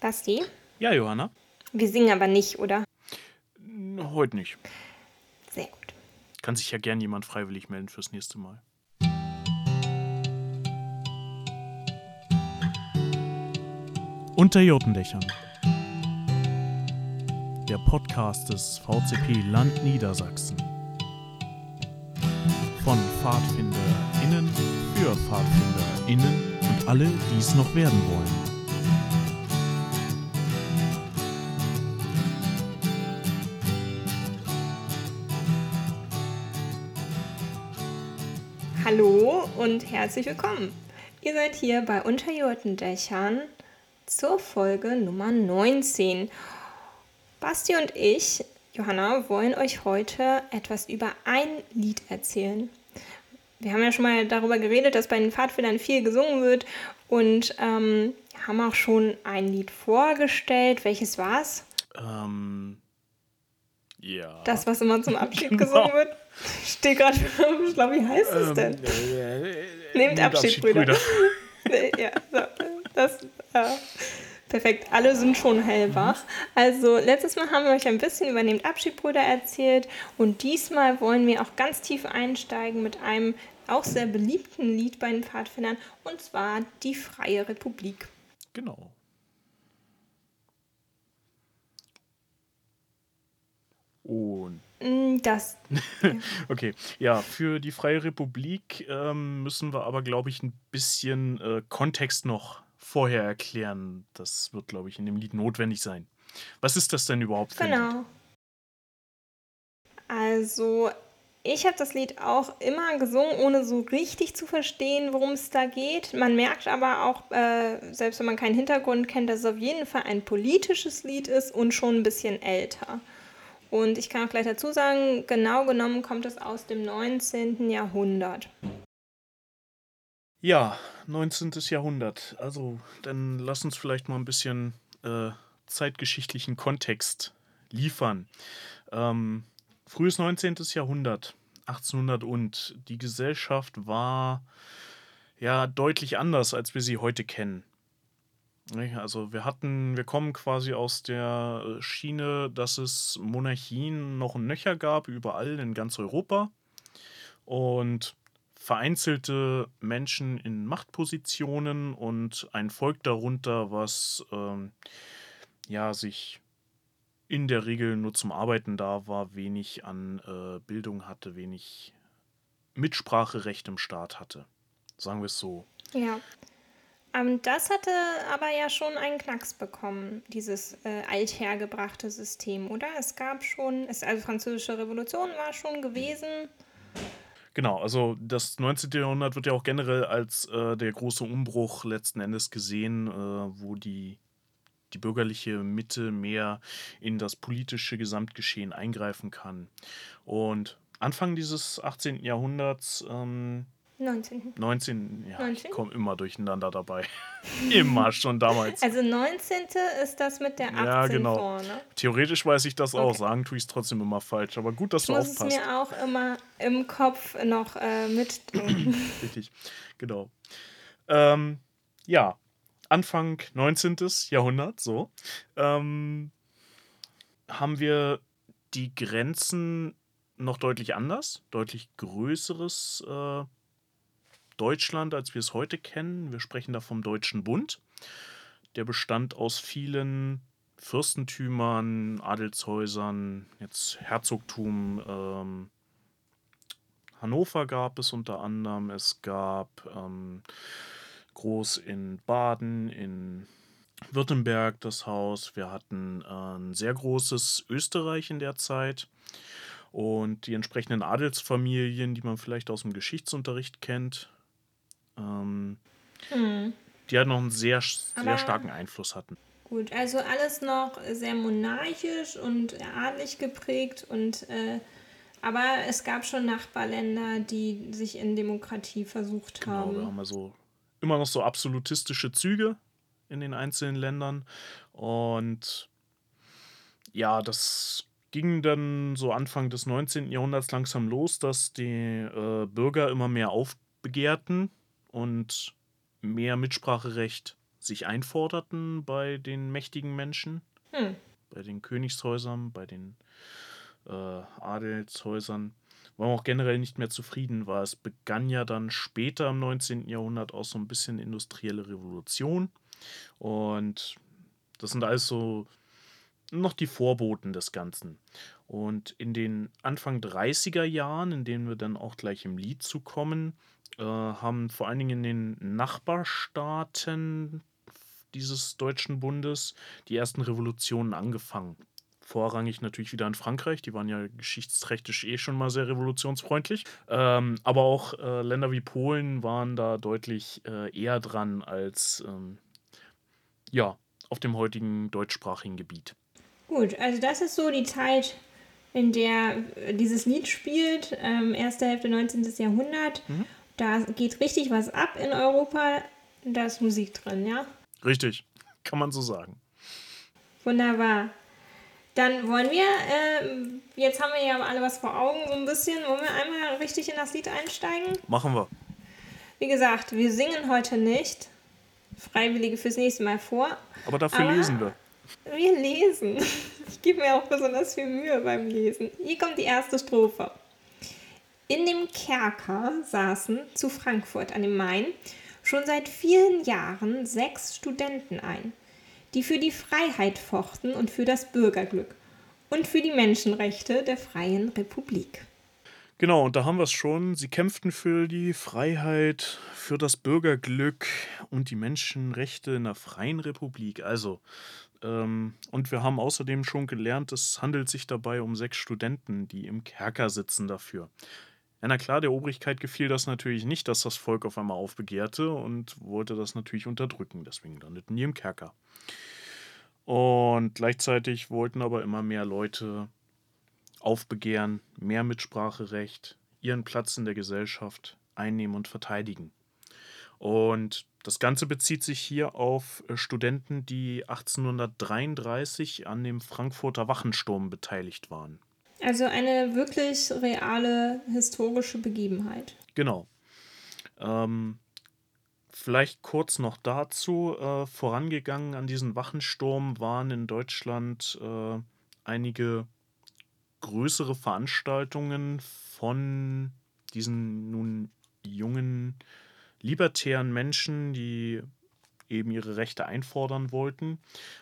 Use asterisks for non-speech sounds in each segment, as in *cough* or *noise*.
Basti? Ja, Johanna? Wir singen aber nicht, oder? Heute nicht. Sehr gut. Kann sich ja gern jemand freiwillig melden fürs nächste Mal. Unter Jotendächern. Der Podcast des VCP Land Niedersachsen. Von PfadfinderInnen für PfadfinderInnen und alle, die es noch werden wollen. Und herzlich willkommen. Ihr seid hier bei Unterjurtendächern zur Folge Nummer 19. Basti und ich, Johanna, wollen euch heute etwas über ein Lied erzählen. Wir haben ja schon mal darüber geredet, dass bei den Pfadfindern viel gesungen wird und ähm, haben auch schon ein Lied vorgestellt. Welches war's? Ähm, ja. Das, was immer zum Abschied *laughs* Genau. gesungen wird. Steht gerade, ich glaube, wie heißt es denn? äh, Nehmt Abschied, Brüder. *laughs* ja, so, das, äh, perfekt. Alle sind schon hellwach. Also, letztes Mal haben wir euch ein bisschen über Nehmt Abschied, Brüder erzählt. Und diesmal wollen wir auch ganz tief einsteigen mit einem auch sehr beliebten Lied bei den Pfadfindern. Und zwar Die Freie Republik. Genau. Und Mm, Das, *laughs* Okay, ja, für die Freie Republik ähm, müssen wir aber, glaube ich, ein bisschen äh, Kontext noch vorher erklären. Das wird, glaube ich, in dem Lied notwendig sein. Was ist das denn überhaupt für genau. Also, ich habe das Lied auch immer gesungen, ohne so richtig zu verstehen, worum es da geht. Man merkt aber auch, äh, selbst wenn man keinen Hintergrund kennt, dass es auf jeden Fall ein politisches Lied ist und schon ein bisschen älter. Und ich kann auch gleich dazu sagen, genau genommen kommt es aus dem 19. Jahrhundert. Ja, 19. Jahrhundert. Also, dann lass uns vielleicht mal ein bisschen äh, zeitgeschichtlichen Kontext liefern. Ähm, frühes 19. Jahrhundert, 1800 und die Gesellschaft war ja deutlich anders, als wir sie heute kennen. Also wir hatten, wir kommen quasi aus der äh, Schiene, dass es Monarchien noch nöcher gab, überall in ganz Europa. Und vereinzelte Menschen in Machtpositionen und ein Volk darunter, was ähm, ja sich in der Regel nur zum Arbeiten da war, wenig an äh, Bildung hatte, wenig Mitspracherecht im Staat hatte. Sagen wir es so. Ja. Ähm, das hatte aber ja schon einen Knacks bekommen, dieses äh, althergebrachte System, oder? Es gab schon, es, also französische Revolution war schon gewesen. Genau, also das 19. Jahrhundert wird ja auch generell als äh, der große Umbruch letzten Endes gesehen, äh, wo die, die bürgerliche Mitte mehr in das politische Gesamtgeschehen eingreifen kann. Und Anfang dieses 18. Jahrhunderts, ähm, 19. 19, ja, 19? ich komme immer durcheinander dabei. *laughs* immer schon damals. Also 19. ist das mit der 18 Ja, genau. vorne. Theoretisch weiß ich das auch, Okay. sagen tue ich es trotzdem immer falsch, aber gut, dass Ich du muss es aufpasst. mir auch immer im Kopf noch äh, mitdenken. *clears throat* Richtig, genau. Ähm, ja, Anfang 19. Jahrhundert, so, ähm, haben wir die Grenzen noch deutlich anders, deutlich größeres äh, Deutschland, als wir es heute kennen. Wir sprechen da vom Deutschen Bund. Der bestand aus vielen Fürstentümern, Adelshäusern, jetzt Herzogtum, ähm, Hannover gab es unter anderem. Es gab ähm, groß in Baden, in Württemberg das Haus. Wir hatten äh, ein sehr großes Österreich in der Zeit. Und die entsprechenden Adelsfamilien, die man vielleicht aus dem Geschichtsunterricht kennt, ähm, Hm. die halt noch einen sehr, sehr Aber- starken Einfluss hatten. Gut, also alles noch sehr monarchisch und adlig geprägt und äh, aber es gab schon Nachbarländer, die sich in Demokratie versucht Genau, wir haben. haben also immer noch so absolutistische Züge in den einzelnen Ländern. Und ja, das ging dann so Anfang des 19. Jahrhunderts langsam los, dass die äh, Bürger immer mehr aufbegehrten und mehr Mitspracherecht sich einforderten bei den mächtigen Menschen, Hm. bei den Königshäusern, bei den äh, Adelshäusern, war man auch generell nicht mehr zufrieden war. Es begann ja dann später im 19. Jahrhundert auch so ein bisschen industrielle Revolution. Und das sind alles so noch die Vorboten des Ganzen. Und in den Anfang 30er Jahren, in denen wir dann auch gleich im Lied zukommen, äh, haben vor allen Dingen in den Nachbarstaaten dieses deutschen Bundes die ersten Revolutionen angefangen. Vorrangig natürlich wieder in Frankreich, die waren ja geschichtsträchtig eh schon mal sehr revolutionsfreundlich. Ähm, aber auch äh, Länder wie Polen waren da deutlich äh, eher dran als ähm, ja, auf dem heutigen deutschsprachigen Gebiet. Gut, also das ist so die Zeit, in der dieses Lied spielt, ähm, erste Hälfte 19. Jahrhundert. Da geht richtig was ab in Europa. Da ist Musik drin, ja? Richtig, kann man so sagen. Wunderbar. Dann wollen wir, äh, jetzt haben wir ja alle was vor Augen, so ein bisschen. Wollen wir einmal richtig in das Lied einsteigen? Machen wir. Wie gesagt, wir singen heute nicht. Freiwillige fürs nächste Mal vor. Aber dafür Aber- lesen wir. Wir lesen. Ich gebe mir auch besonders viel Mühe beim Lesen. Hier kommt die erste Strophe. In dem Kerker saßen zu Frankfurt an dem Main schon seit vielen Jahren sechs Studenten ein, die für die Freiheit fochten und für das Bürgerglück und für die Menschenrechte der freien Republik. Genau, und da haben wir es schon. Sie kämpften für die Freiheit, für das Bürgerglück und die Menschenrechte in der freien Republik. Also, ähm, und wir haben außerdem schon gelernt, es handelt sich dabei um sechs Studenten, die im Kerker sitzen dafür. Ja, na klar, der Obrigkeit gefiel das natürlich nicht, dass das Volk auf einmal aufbegehrte und wollte das natürlich unterdrücken. Deswegen landeten die im Kerker. Und gleichzeitig wollten aber immer mehr Leute aufbegehren, mehr Mitspracherecht, ihren Platz in der Gesellschaft einnehmen und verteidigen. Und das Ganze bezieht sich hier auf äh, Studenten, die 1833 an dem Frankfurter Wachensturm beteiligt waren. Also eine wirklich reale historische Begebenheit. Genau. Ähm, vielleicht kurz noch dazu. Äh, vorangegangen an diesen Wachensturm waren in Deutschland äh, einige größere Veranstaltungen von diesen nun jungen libertären Menschen, die eben ihre Rechte einfordern wollten.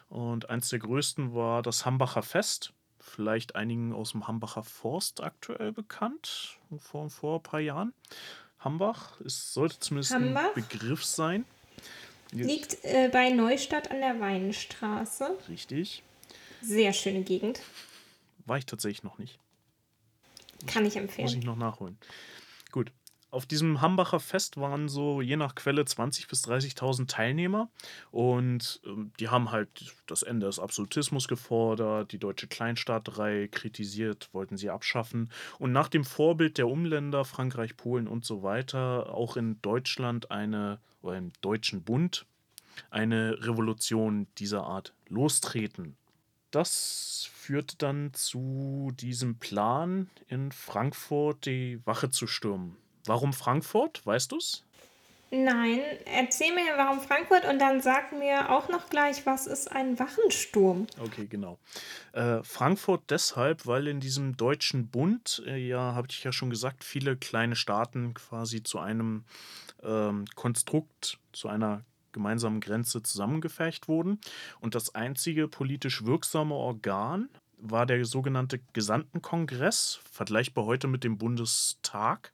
Und eins der größten war das Hambacher Fest. Vielleicht einigen aus dem Hambacher Forst aktuell bekannt, vor, vor ein paar Jahren. Hambach, es sollte zumindest Hambach? ein Begriff sein. Jetzt- Liegt äh, bei Neustadt an der Weinstraße. Richtig. Sehr schöne Gegend. War ich tatsächlich noch nicht. Kann ich Muss empfehlen. ich noch nachholen. Auf diesem Hambacher Fest waren so je nach Quelle 20.000 bis 30.000 Teilnehmer und ähm, die haben halt das Ende des Absolutismus gefordert, die deutsche Kleinstaaterei kritisiert, wollten sie abschaffen und nach dem Vorbild der Umländer Frankreich, Polen und so weiter auch in Deutschland eine oder im Deutschen Bund eine Revolution dieser Art lostreten. Das führt dann zu diesem Plan, in Frankfurt die Wache zu stürmen. Warum Frankfurt? Weißt du's? Nein, erzähl mir, warum Frankfurt und dann sag mir auch noch gleich, was ist ein Wachensturm? Okay, genau. Äh, Frankfurt deshalb, weil in diesem deutschen Bund, äh, ja, habe ich ja schon gesagt, viele kleine Staaten quasi zu einem ähm, Konstrukt, zu einer gemeinsamen Grenze zusammengefercht wurden. Und das einzige politisch wirksame Organ war der sogenannte Gesandtenkongress, vergleichbar heute mit dem Bundestag,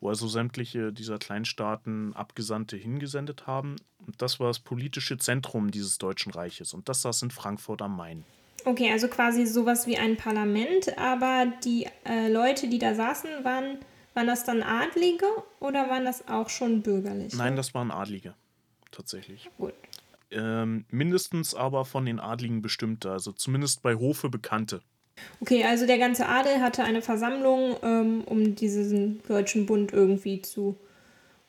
wo also sämtliche dieser Kleinstaaten Abgesandte hingesendet haben. Und das war das politische Zentrum dieses Deutschen Reiches. Und das saß in Frankfurt am Main. Okay, also quasi sowas wie ein Parlament, aber die äh, Leute, die da saßen, waren, waren das dann Adlige oder waren das auch schon bürgerliche? Nein, das waren Adlige. Tatsächlich. Gut. Ähm, mindestens aber von den Adligen bestimmte, also zumindest bei Hofe bekannte. Okay, also der ganze Adel hatte eine Versammlung, ähm, um diesen deutschen Bund irgendwie zu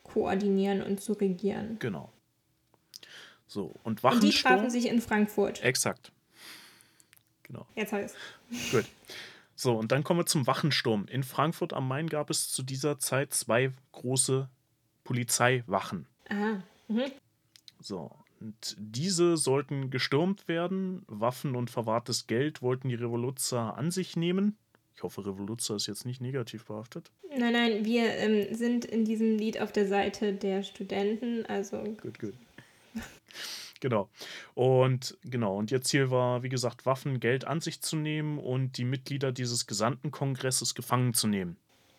koordinieren und zu regieren. Genau. So, und Und die Wachensturm. trafen sich in Frankfurt. Exakt. Genau. Jetzt habe ich Gut. So, und dann kommen wir zum Wachensturm. In Frankfurt am Main gab es zu dieser Zeit zwei große Polizeiwachen. Aha. Mhm. So, diese sollten gestürmt werden. Waffen und verwahrtes Geld wollten die Revoluzzer an sich nehmen. Ich hoffe, Revoluzzer ist jetzt nicht negativ behaftet. Nein, nein, wir ähm, sind in diesem Lied auf der Seite der Studenten, also. Gut, gut. *laughs* genau. Und genau, und ihr Ziel war, wie gesagt, Waffen, Geld an sich zu nehmen und die Mitglieder dieses gesamten Kongresses gefangen zu nehmen.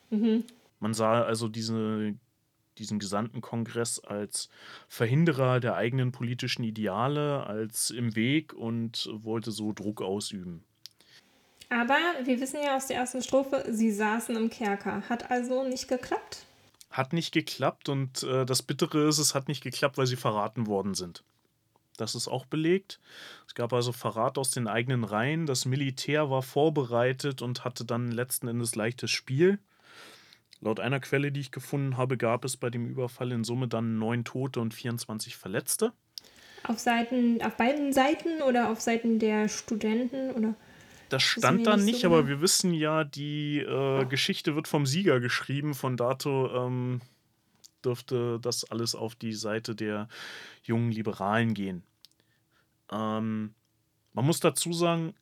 Mhm. Man sah also diese diesen gesamten Kongress als Verhinderer der eigenen politischen Ideale, als im Weg und wollte so Druck ausüben. Aber wir wissen ja aus der ersten Strophe, sie saßen im Kerker. Hat also nicht geklappt? Hat nicht geklappt und äh, das Bittere ist, es hat nicht geklappt, weil sie verraten worden sind. Das ist auch belegt. Es gab also Verrat aus den eigenen Reihen. Das Militär war vorbereitet und hatte dann letzten Endes leichtes Spiel. Laut einer Quelle, die ich gefunden habe, gab es bei dem Überfall in Summe dann neun Tote und 24 Verletzte. Auf Seiten, auf beiden Seiten oder auf Seiten der Studenten oder? Das stand da nicht, so aber wir wissen ja, die äh, Geschichte wird vom Sieger geschrieben. Von dato ähm, dürfte das alles auf die Seite der jungen Liberalen gehen. Ähm, man muss dazu sagen,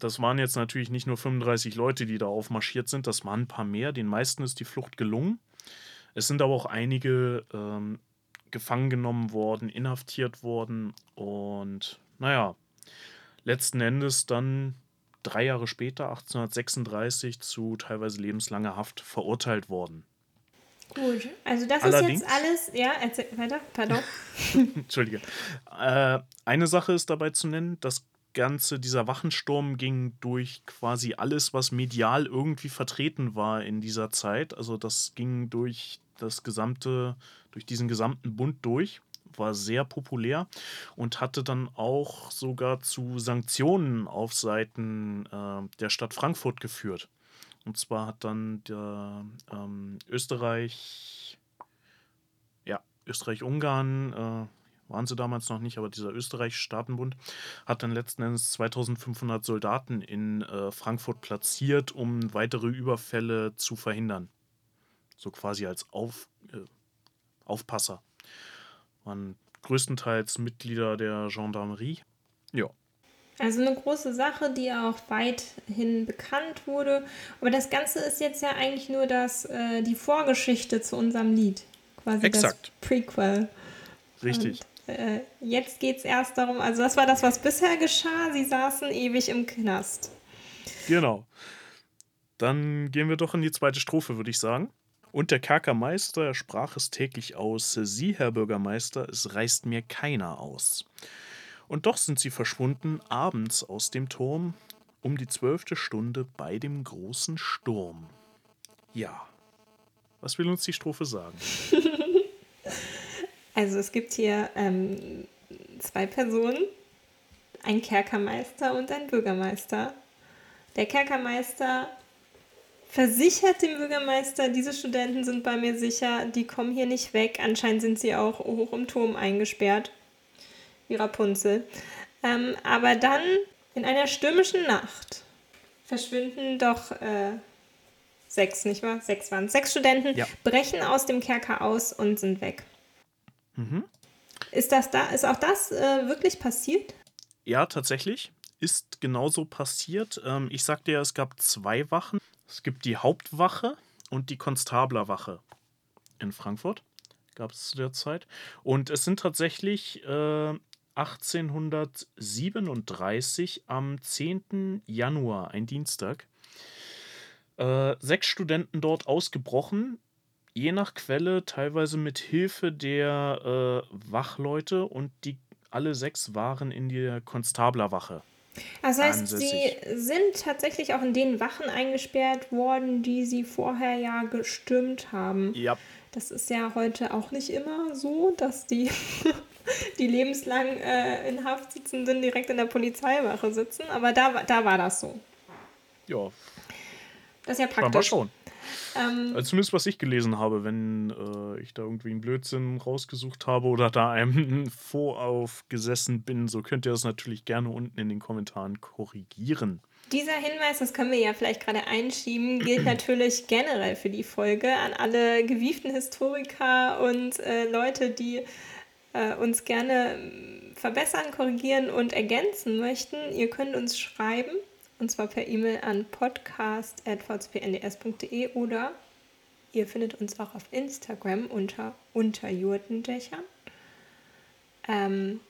das waren jetzt natürlich nicht nur 35 Leute, die da aufmarschiert sind, das waren ein paar mehr. Den meisten ist die Flucht gelungen. Es sind aber auch einige ähm, gefangen genommen worden, inhaftiert worden und naja, letzten Endes dann drei Jahre später, 1836, zu teilweise lebenslanger Haft verurteilt worden. Gut, also das Allerdings, ist jetzt alles, ja, erzähl weiter, pardon. *laughs* Entschuldige. Äh, eine Sache ist dabei zu nennen, das Ganze, dieser Wachensturm ging durch quasi alles, was medial irgendwie vertreten war in dieser Zeit. Also das ging durch das gesamte, durch diesen gesamten Bund durch, war sehr populär und hatte dann auch sogar zu Sanktionen auf Seiten äh, der Stadt Frankfurt geführt. Und zwar hat dann der ähm, Österreich, ja, Österreich-Ungarn, äh, waren sie damals noch nicht, aber dieser Österreich-Staatenbund hat dann letzten Endes 2500 Soldaten in äh, Frankfurt platziert, um weitere Überfälle zu verhindern. So quasi als Auf, äh, Aufpasser. Waren größtenteils Mitglieder der Gendarmerie. Ja. Also eine große Sache, die auch weithin bekannt wurde. Aber das Ganze ist jetzt ja eigentlich nur das, äh, die Vorgeschichte zu unserem Lied. Quasi Exakt. das Prequel. Richtig. Und äh, jetzt geht es erst darum, also das war das, was bisher geschah. Sie saßen ewig im Knast. Genau. Dann gehen wir doch in die zweite Strophe, würde ich sagen. Und der Kerkermeister sprach es täglich aus: Sie, Herr Bürgermeister, es reißt mir keiner aus. Und doch sind sie verschwunden abends aus dem Turm um die zwölfte Stunde bei dem großen Sturm. Ja. Was will uns die Strophe sagen? *laughs* Also es gibt hier ähm, zwei Personen, ein Kerkermeister und ein Bürgermeister. Der Kerkermeister versichert dem Bürgermeister, diese Studenten sind bei mir sicher, die kommen hier nicht weg. Anscheinend sind sie auch hoch im Turm eingesperrt, wie Rapunzel. Ähm, aber dann in einer stürmischen Nacht verschwinden doch äh, sechs, nicht wahr? Sechs waren Sechs Studenten, ja. brechen aus dem Kerker aus und sind weg. Mhm. Ist, das da, ist auch das äh, wirklich passiert? Ja, tatsächlich. Ist genauso passiert. Ähm, ich sagte ja, es gab zwei Wachen. Es gibt die Hauptwache und die Konstablerwache in Frankfurt. Gab es zu der Zeit. Und es sind tatsächlich äh, 1837 am 10. Januar, ein Dienstag, äh, sechs Studenten dort ausgebrochen je nach Quelle teilweise mit Hilfe der äh, Wachleute und die alle sechs waren in der Konstablerwache. Das heißt, ansässig. sie sind tatsächlich auch in den Wachen eingesperrt worden, die sie vorher ja gestürmt haben. Ja. Das ist ja heute auch nicht immer so, dass die, *laughs* die lebenslang äh, in Haft sitzenden direkt in der Polizeiwache sitzen, aber da, da war das so. Ja. Das ist ja praktisch. Aber schon. Ähm, also zumindest was ich gelesen habe, wenn äh, ich da irgendwie einen Blödsinn rausgesucht habe oder da einem *laughs* voraufgesessen bin, so könnt ihr das natürlich gerne unten in den Kommentaren korrigieren. Dieser Hinweis, das können wir ja vielleicht gerade einschieben, gilt *clears throat* natürlich generell für die Folge an alle gewieften Historiker und äh, Leute, die äh, uns gerne verbessern, korrigieren und ergänzen möchten, ihr könnt uns schreiben. Und zwar per E-Mail an podcast.vcpnds.de oder ihr findet uns auch auf Instagram unter Unterjurtendächern. Ähm,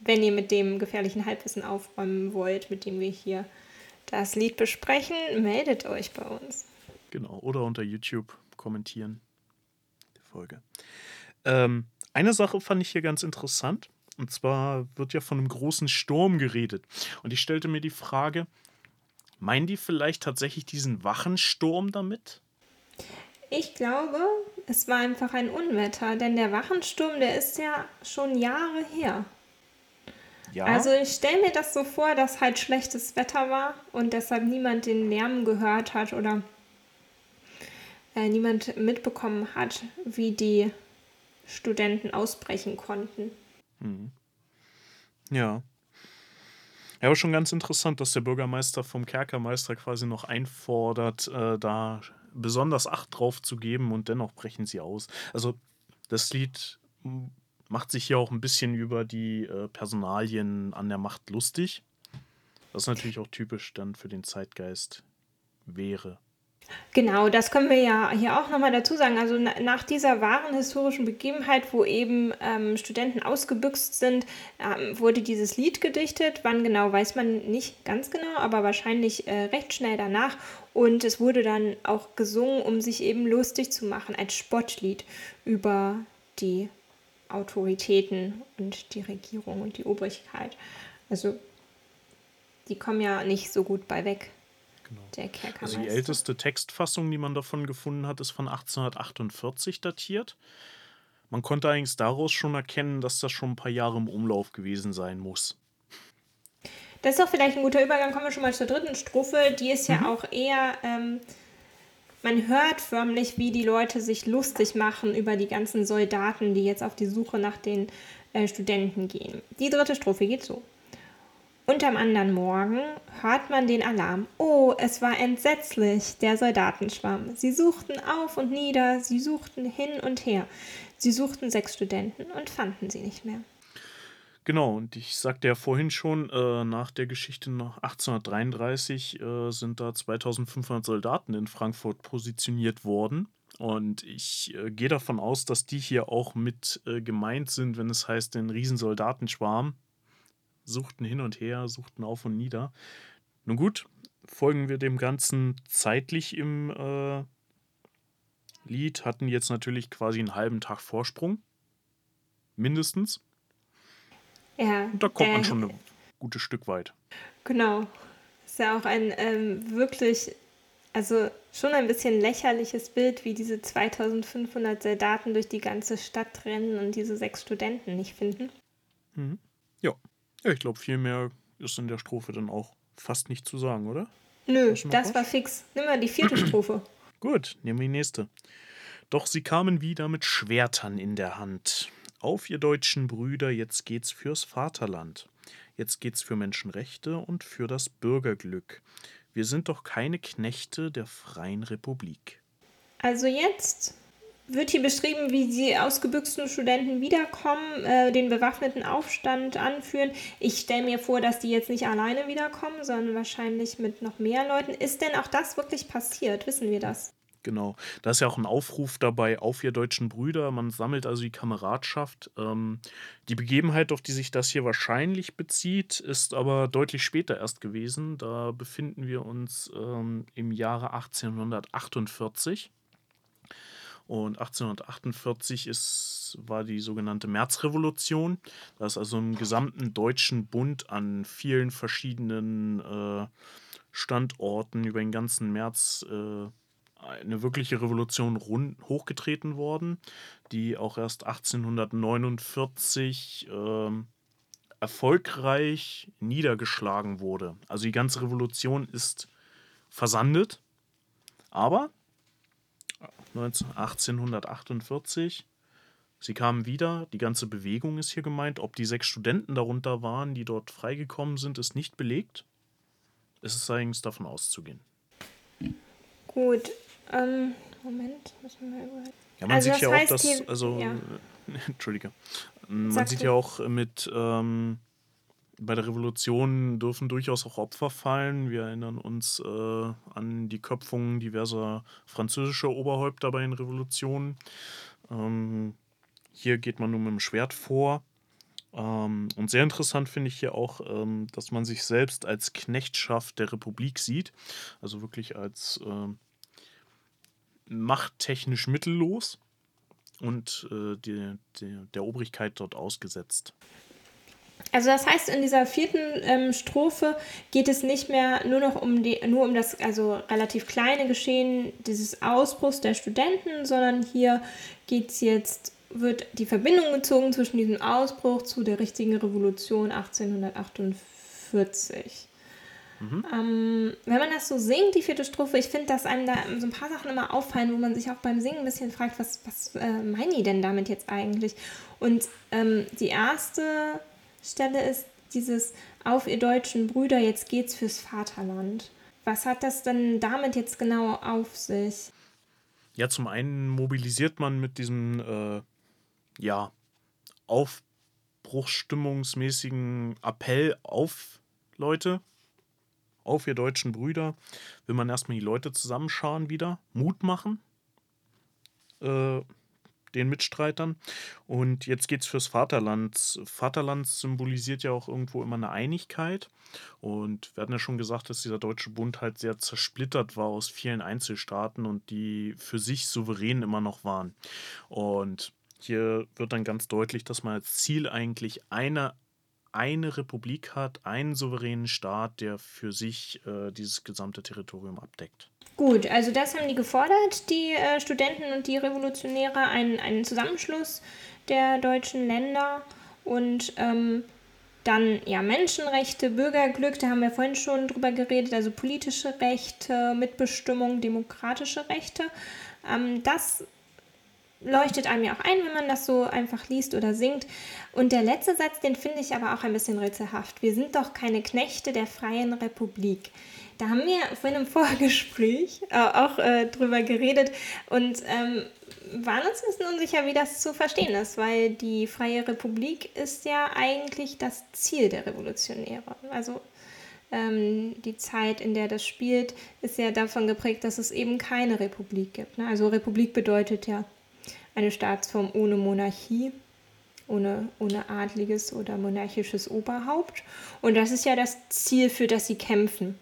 wenn ihr mit dem gefährlichen Halbwissen aufräumen wollt, mit dem wir hier das Lied besprechen, meldet euch bei uns. Genau, oder unter YouTube kommentieren die Folge. Ähm, eine Sache fand ich hier ganz interessant. Und zwar wird ja von einem großen Sturm geredet. Und ich stellte mir die Frage, meinen die vielleicht tatsächlich diesen Wachensturm damit? Ich glaube, es war einfach ein Unwetter, denn der Wachensturm, der ist ja schon Jahre her. Ja. Also ich stelle mir das so vor, dass halt schlechtes Wetter war und deshalb niemand den Lärm gehört hat oder äh, niemand mitbekommen hat, wie die Studenten ausbrechen konnten. Mhm. Ja. Ja, aber schon ganz interessant, dass der Bürgermeister vom Kerkermeister quasi noch einfordert, äh, da besonders Acht drauf zu geben und dennoch brechen sie aus. Also das Lied macht sich hier auch ein bisschen über die äh, Personalien an der Macht lustig. Was natürlich auch typisch dann für den Zeitgeist wäre. Genau, das können wir ja hier auch nochmal dazu sagen. Also na, nach dieser wahren historischen Begebenheit, wo eben ähm, Studenten ausgebüxt sind, ähm, wurde dieses Lied gedichtet. Wann genau, weiß man nicht ganz genau, aber wahrscheinlich äh, recht schnell danach. Und es wurde dann auch gesungen, um sich eben lustig zu machen, als Spottlied über die Autoritäten und die Regierung und die Obrigkeit. Also die kommen ja nicht so gut bei weg. Genau. also die älteste Textfassung, die man davon gefunden hat, ist von 1848 datiert. Man konnte eigentlich daraus schon erkennen, dass das schon ein paar Jahre im Umlauf gewesen sein muss. Das ist doch vielleicht ein guter Übergang. Kommen wir schon mal zur dritten Strophe. Die ist ja mhm. auch eher, ähm, man hört förmlich, wie die Leute sich lustig machen über die ganzen Soldaten, die jetzt auf die Suche nach den äh, Studenten gehen. Die dritte Strophe geht so. Und am anderen Morgen hört man den Alarm. Oh, es war entsetzlich, der Soldatenschwamm. Sie suchten auf und nieder, sie suchten hin und her. Sie suchten sechs Studenten und fanden sie nicht mehr. Genau, und ich sagte ja vorhin schon, äh, nach der Geschichte nach 1833 äh, sind da 2500 Soldaten in Frankfurt positioniert worden. Und ich äh, gehe davon aus, dass die hier auch mit äh, gemeint sind, wenn es heißt, den Riesensoldatenschwarm suchten hin und her, suchten auf und nieder. Nun gut, folgen wir dem Ganzen zeitlich im äh, Lied, hatten jetzt natürlich quasi einen halben Tag Vorsprung. Mindestens. Ja. Und da kommt man schon ein gutes Stück weit. Genau. Ist ja auch ein ähm, wirklich, also schon ein bisschen lächerliches Bild, wie diese 2500 Soldaten durch die ganze Stadt rennen und diese sechs Studenten nicht finden. Mhm. Ja. Ja, ich glaube, viel mehr ist in der Strophe dann auch fast nicht zu sagen, oder? Nö, das was? war fix. Nimm mal die vierte *clears throat* Strophe. Gut, nehmen wir die nächste. Doch sie kamen wieder mit Schwertern in der Hand. Auf, ihr deutschen Brüder, jetzt geht's fürs Vaterland. Jetzt geht's für Menschenrechte und für das Bürgerglück. Wir sind doch keine Knechte der freien Republik. Also jetzt wird hier beschrieben, wie die ausgebüxten Studenten wiederkommen, äh, den bewaffneten Aufstand anführen. Ich stelle mir vor, dass die jetzt nicht alleine wiederkommen, sondern wahrscheinlich mit noch mehr Leuten. Ist denn auch das wirklich passiert? Wissen wir das? Genau. Da ist ja auch ein Aufruf dabei, auf ihr deutschen Brüder. Man sammelt also die Kameradschaft. Ähm, die Begebenheit, auf die sich das hier wahrscheinlich bezieht, ist aber deutlich später erst gewesen. Da befinden wir uns ähm, im Jahre 1848. Und 1848 ist, war die sogenannte Märzrevolution. Da ist also im gesamten Deutschen Bund an vielen verschiedenen äh, Standorten über den ganzen März äh, eine wirkliche Revolution rund, hochgetreten worden, die auch erst 1849 äh, erfolgreich niedergeschlagen wurde. Also die ganze Revolution ist versandet, aber 1848. Sie kamen wieder, die ganze Bewegung ist hier gemeint. Ob die sechs Studenten darunter waren, die dort freigekommen sind, ist nicht belegt. Es ist allerdings davon auszugehen. Gut, ähm, Moment, müssen wir über. Ja, man also sieht ja auch, dass, also, ja. *laughs* Entschuldige, Man Sag sieht du. ja auch mit, ähm, bei der Revolution dürfen durchaus auch Opfer fallen. Wir erinnern uns äh, an die Köpfung diverser französischer Oberhäupter bei den Revolutionen. Ähm, hier geht man nur mit dem Schwert vor. Ähm, und sehr interessant finde ich hier auch, ähm, dass man sich selbst als Knechtschaft der Republik sieht. Also wirklich als ähm, machttechnisch mittellos und äh, die, die, der Obrigkeit dort ausgesetzt. Also das heißt, in dieser vierten ähm, Strophe geht es nicht mehr nur noch um die, nur um das also relativ kleine Geschehen dieses Ausbruchs der Studenten, sondern hier geht es jetzt, wird die Verbindung gezogen zwischen diesem Ausbruch zu der richtigen Revolution 1848. Ähm, wenn man das so singt, die vierte Strophe, ich finde, dass einem da so ein paar Sachen immer auffallen, wo man sich auch beim Singen ein bisschen fragt, was, was äh, meinen die denn damit jetzt eigentlich? Und ähm, die erste Stelle ist dieses Auf ihr deutschen Brüder, jetzt geht's fürs Vaterland. Was hat das denn damit jetzt genau auf sich? Ja, zum einen mobilisiert man mit diesem, äh, ja, aufbruchsstimmungsmäßigen Appell auf Leute, auf ihr deutschen Brüder, will man erstmal die Leute zusammenscharen wieder, Mut machen, äh, den Mitstreitern. Und jetzt geht's fürs Vaterland. Vaterland symbolisiert ja auch irgendwo immer eine Einigkeit. Und wir hatten ja schon gesagt, dass dieser Deutsche Bund halt sehr zersplittert war aus vielen Einzelstaaten und die für sich souverän immer noch waren. Und hier wird dann ganz deutlich, dass man als Ziel eigentlich eine, eine Republik hat, einen souveränen Staat, der für sich äh, dieses gesamte Territorium abdeckt. Gut, also das haben die gefordert, die äh, Studenten und die Revolutionäre, einen, einen Zusammenschluss der deutschen Länder und ähm, dann ja Menschenrechte, Bürgerglück, da haben wir vorhin schon drüber geredet, also politische Rechte, Mitbestimmung, demokratische Rechte. Ähm, das leuchtet einem ja auch ein, wenn man das so einfach liest oder singt. Und der letzte Satz, den finde ich aber auch ein bisschen rätselhaft. Wir sind doch keine Knechte der freien Republik. Da haben wir vorhin im Vorgespräch äh, auch äh, drüber geredet und ähm, waren uns ein bisschen unsicher, wie das zu verstehen ist, weil die Freie Republik ist ja eigentlich das Ziel der Revolutionäre. Also ähm, die Zeit, in der das spielt, ist ja davon geprägt, dass es eben keine Republik gibt. Ne? Also Republik bedeutet ja eine Staatsform ohne Monarchie, ohne, ohne adliges oder monarchisches Oberhaupt. Und das ist ja das Ziel, für das sie kämpfen.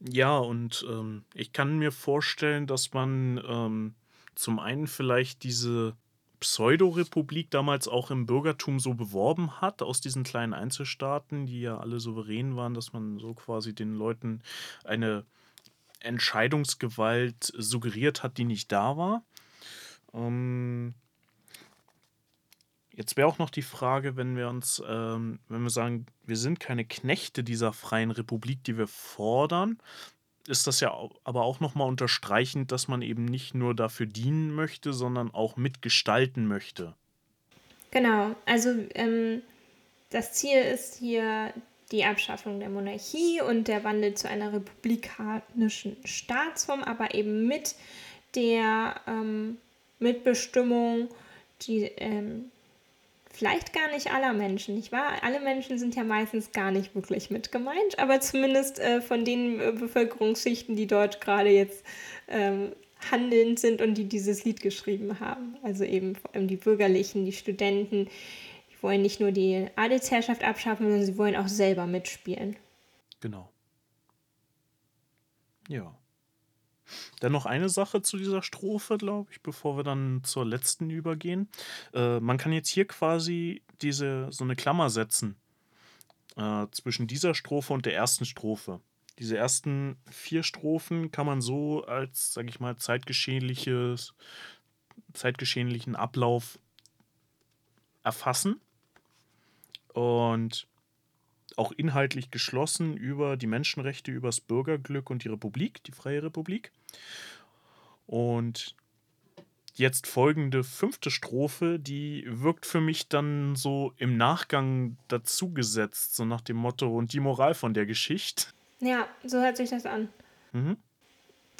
Ja, und ähm, ich kann mir vorstellen, dass man ähm, zum einen vielleicht diese Pseudorepublik damals auch im Bürgertum so beworben hat, aus diesen kleinen Einzelstaaten, die ja alle souverän waren, dass man so quasi den Leuten eine Entscheidungsgewalt suggeriert hat, die nicht da war. Ähm, jetzt wäre auch noch die Frage, wenn wir uns, ähm, wenn wir sagen, wir sind keine Knechte dieser freien Republik, die wir fordern, ist das ja aber auch nochmal unterstreichend, dass man eben nicht nur dafür dienen möchte, sondern auch mitgestalten möchte. Genau, also ähm, das Ziel ist hier die Abschaffung der Monarchie und der Wandel zu einer republikanischen Staatsform, aber eben mit der ähm, Mitbestimmung, die ähm, vielleicht gar nicht aller Menschen, nicht wahr? Alle Menschen sind ja meistens gar nicht wirklich mit gemeint, aber zumindest äh, von den äh, Bevölkerungsschichten, die dort gerade jetzt ähm, handelnd sind und die dieses Lied geschrieben haben. Also eben vor allem die Bürgerlichen, die Studenten, die wollen nicht nur die Adelsherrschaft abschaffen, sondern sie wollen auch selber mitspielen. Genau. Ja. Dann noch eine Sache zu dieser Strophe, glaube ich, bevor wir dann zur letzten übergehen. Äh, man kann jetzt hier quasi diese so eine Klammer setzen äh, zwischen dieser Strophe und der ersten Strophe. Diese ersten vier Strophen kann man so als, sage ich mal, zeitgeschehliches, zeitgeschehlichen Ablauf erfassen und auch inhaltlich geschlossen über die Menschenrechte, über das Bürgerglück und die Republik, die Freie Republik. Und jetzt folgende fünfte Strophe, die wirkt für mich dann so im Nachgang dazugesetzt, so nach dem Motto und die Moral von der Geschichte. Ja, so hört sich das an. Mhm.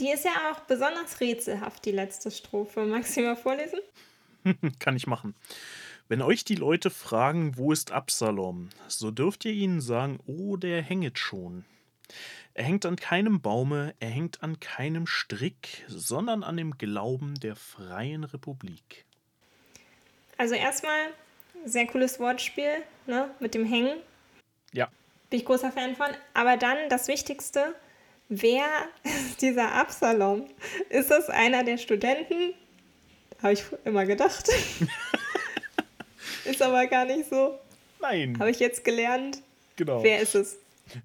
Die ist ja auch besonders rätselhaft, die letzte Strophe. Magst du mal vorlesen? *laughs* Kann ich machen. Wenn euch die Leute fragen, wo ist Absalom, so dürft ihr ihnen sagen, oh, der hänget schon. Er hängt an keinem Baume, er hängt an keinem Strick, sondern an dem Glauben der freien Republik. Also erstmal, sehr cooles Wortspiel, ne, mit dem Hängen. Ja. Bin ich großer Fan von. Aber dann das Wichtigste, wer ist dieser Absalom? Ist das einer der Studenten? Habe ich immer gedacht. *laughs* ist aber gar nicht so. Nein. Habe ich jetzt gelernt. Genau. Wer ist es?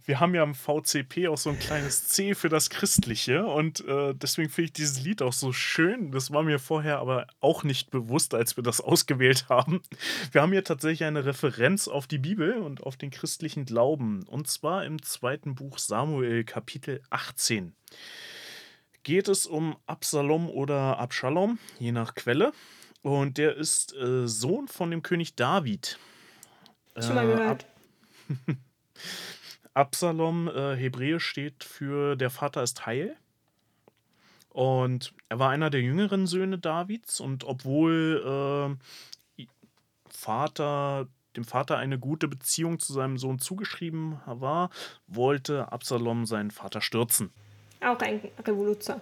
wir haben ja im VCP auch so ein kleines C für das Christliche und äh, deswegen finde ich dieses Lied auch so schön. Das war mir vorher aber auch nicht bewusst, als wir das *laughs* ausgewählt haben. Wir haben hier tatsächlich eine Referenz auf die Bibel und auf den christlichen Glauben und zwar im zweiten Buch Samuel Kapitel 18. Geht es um Absalom oder Abschalom, je nach Quelle. Und der ist äh, Sohn von dem König David. Schon mal gehört. Äh, *laughs* Absalom, äh, hebräisch steht für der Vater ist heil. Und er war einer der jüngeren Söhne Davids und obwohl äh, Vater, dem Vater eine gute Beziehung zu seinem Sohn zugeschrieben war, wollte Absalom seinen Vater stürzen. Auch ein Revoluzer.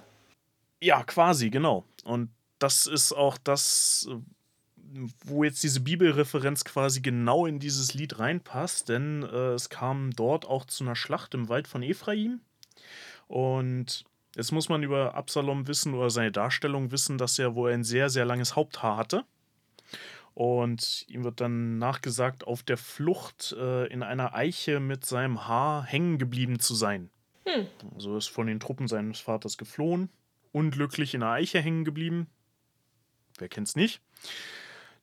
Ja, quasi, genau. Und das ist auch das, wo jetzt diese Bibelreferenz quasi genau in dieses Lied reinpasst, denn äh, es kam dort auch zu einer Schlacht im Wald von Ephraim. Und jetzt muss man über Absalom wissen oder seine Darstellung wissen, dass er wohl ein sehr, sehr langes Haupthaar hatte. Und ihm wird dann nachgesagt, auf der Flucht äh, in einer Eiche mit seinem Haar hängen geblieben zu sein. Hm. Also ist von den Truppen seines Vaters geflohen, unglücklich in einer Eiche hängen geblieben. Wer kennt's nicht?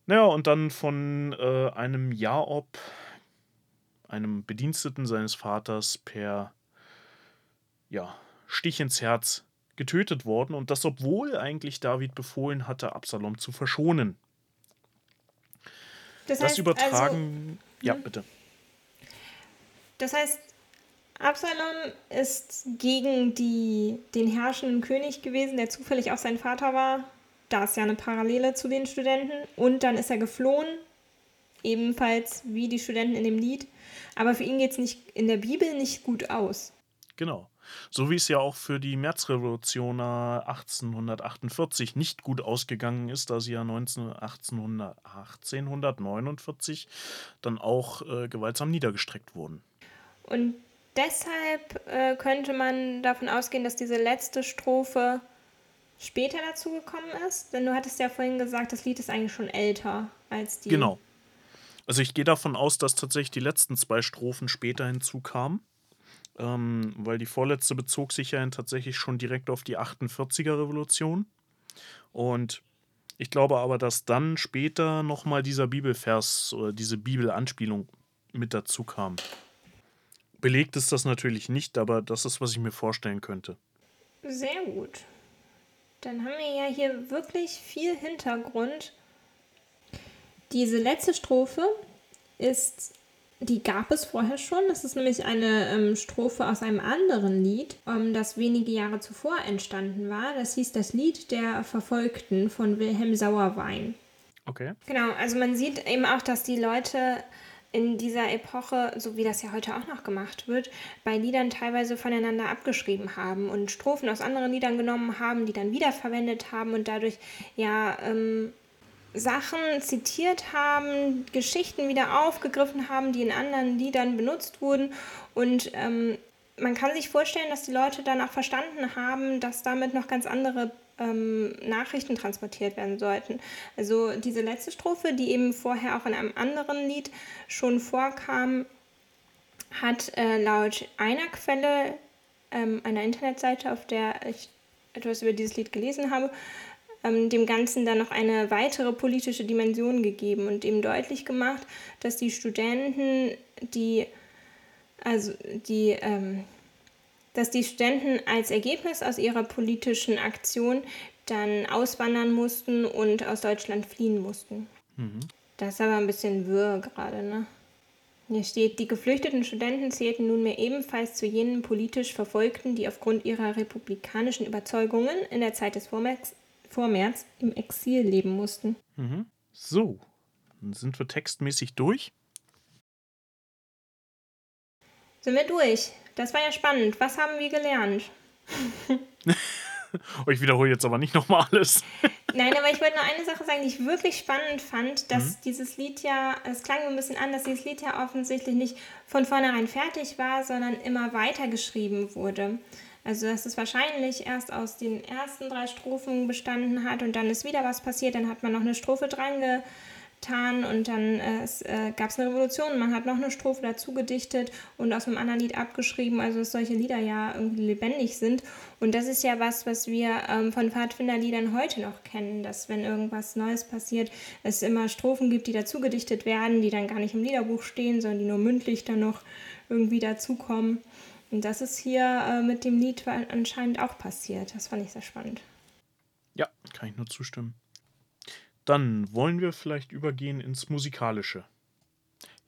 Naja, und dann von äh, einem Jaob, einem Bediensteten seines Vaters, per ja, Stich ins Herz getötet worden. Und das, obwohl eigentlich David befohlen hatte, Absalom zu verschonen. Das, heißt, das übertragen. Also, ja, hm. bitte. Das heißt, Absalom ist gegen die, den herrschenden König gewesen, der zufällig auch sein Vater war, da ist ja eine Parallele zu den Studenten. Und dann ist er geflohen, ebenfalls wie die Studenten in dem Lied. Aber für ihn geht es nicht in der Bibel nicht gut aus. Genau. So wie es ja auch für die Märzrevolution 1848 nicht gut ausgegangen ist, da sie ja 19, 1849 dann auch äh, gewaltsam niedergestreckt wurden. Und deshalb äh, könnte man davon ausgehen, dass diese letzte Strophe später dazu gekommen ist? Denn du hattest ja vorhin gesagt, das Lied ist eigentlich schon älter als die. Genau. Also ich gehe davon aus, dass tatsächlich die letzten zwei Strophen später hinzukamen. Ähm, weil die vorletzte bezog sich ja tatsächlich schon direkt auf die 48er Revolution. Und ich glaube aber, dass dann später nochmal dieser Bibelvers oder diese Bibelanspielung mit dazu kam. Belegt ist das natürlich nicht, aber das ist, was ich mir vorstellen könnte. Sehr gut. Dann haben wir ja hier wirklich viel Hintergrund. Diese letzte Strophe ist, die gab es vorher schon. Das ist nämlich eine ähm, Strophe aus einem anderen Lied, ähm, das wenige Jahre zuvor entstanden war. Das hieß das Lied der Verfolgten von Wilhelm Sauerwein. Okay. Genau, also man sieht eben auch, dass die Leute in dieser Epoche, so wie das ja heute auch noch gemacht wird, bei Liedern teilweise voneinander abgeschrieben haben und Strophen aus anderen Liedern genommen haben, die dann wiederverwendet haben und dadurch ja ähm, Sachen zitiert haben, Geschichten wieder aufgegriffen haben, die in anderen Liedern benutzt wurden. Und ähm, man kann sich vorstellen, dass die Leute dann auch verstanden haben, dass damit noch ganz andere ähm, Nachrichten transportiert werden sollten. Also diese letzte Strophe, die eben vorher auch in einem anderen Lied schon vorkam, hat äh, laut einer Quelle, ähm, einer Internetseite, auf der ich etwas über dieses Lied gelesen habe, ähm, dem Ganzen dann noch eine weitere politische Dimension gegeben und eben deutlich gemacht, dass die Studenten, die also die ähm, dass die Studenten als Ergebnis aus ihrer politischen Aktion dann auswandern mussten und aus Deutschland fliehen mussten. Mhm. Das ist aber ein bisschen wirr gerade, ne? Hier steht, die geflüchteten Studenten zählten nunmehr ebenfalls zu jenen politisch Verfolgten, die aufgrund ihrer republikanischen Überzeugungen in der Zeit des Vormärz, Vormärz im Exil leben mussten. Mhm. So, Dann sind wir textmäßig durch. Sind wir durch. Das war ja spannend. Was haben wir gelernt? *laughs* Ich wiederhole jetzt aber nicht nochmal alles. *laughs* Nein, aber ich wollte nur eine Sache sagen, die ich wirklich spannend fand, dass mhm. dieses Lied ja, es klang ein bisschen an, dass dieses Lied ja offensichtlich nicht von vornherein fertig war, sondern immer weiter geschrieben wurde. Also dass es wahrscheinlich erst aus den ersten drei Strophen bestanden hat und dann ist wieder was passiert, dann hat man noch eine Strophe dran getan und dann äh, äh, gab es eine Revolution. Man hat noch eine Strophe dazu gedichtet und aus einem anderen Lied abgeschrieben, also dass solche Lieder ja irgendwie lebendig sind. Und das ist ja was, was wir ähm, von Pfadfinderliedern heute noch kennen, dass wenn irgendwas Neues passiert, es immer Strophen gibt, die dazu gedichtet werden, die dann gar nicht im Liederbuch stehen, sondern die nur mündlich dann noch irgendwie dazukommen. Und das ist hier äh, mit dem Lied anscheinend auch passiert. Das fand ich sehr spannend. Ja, kann ich nur zustimmen. Dann wollen wir vielleicht übergehen ins Musikalische.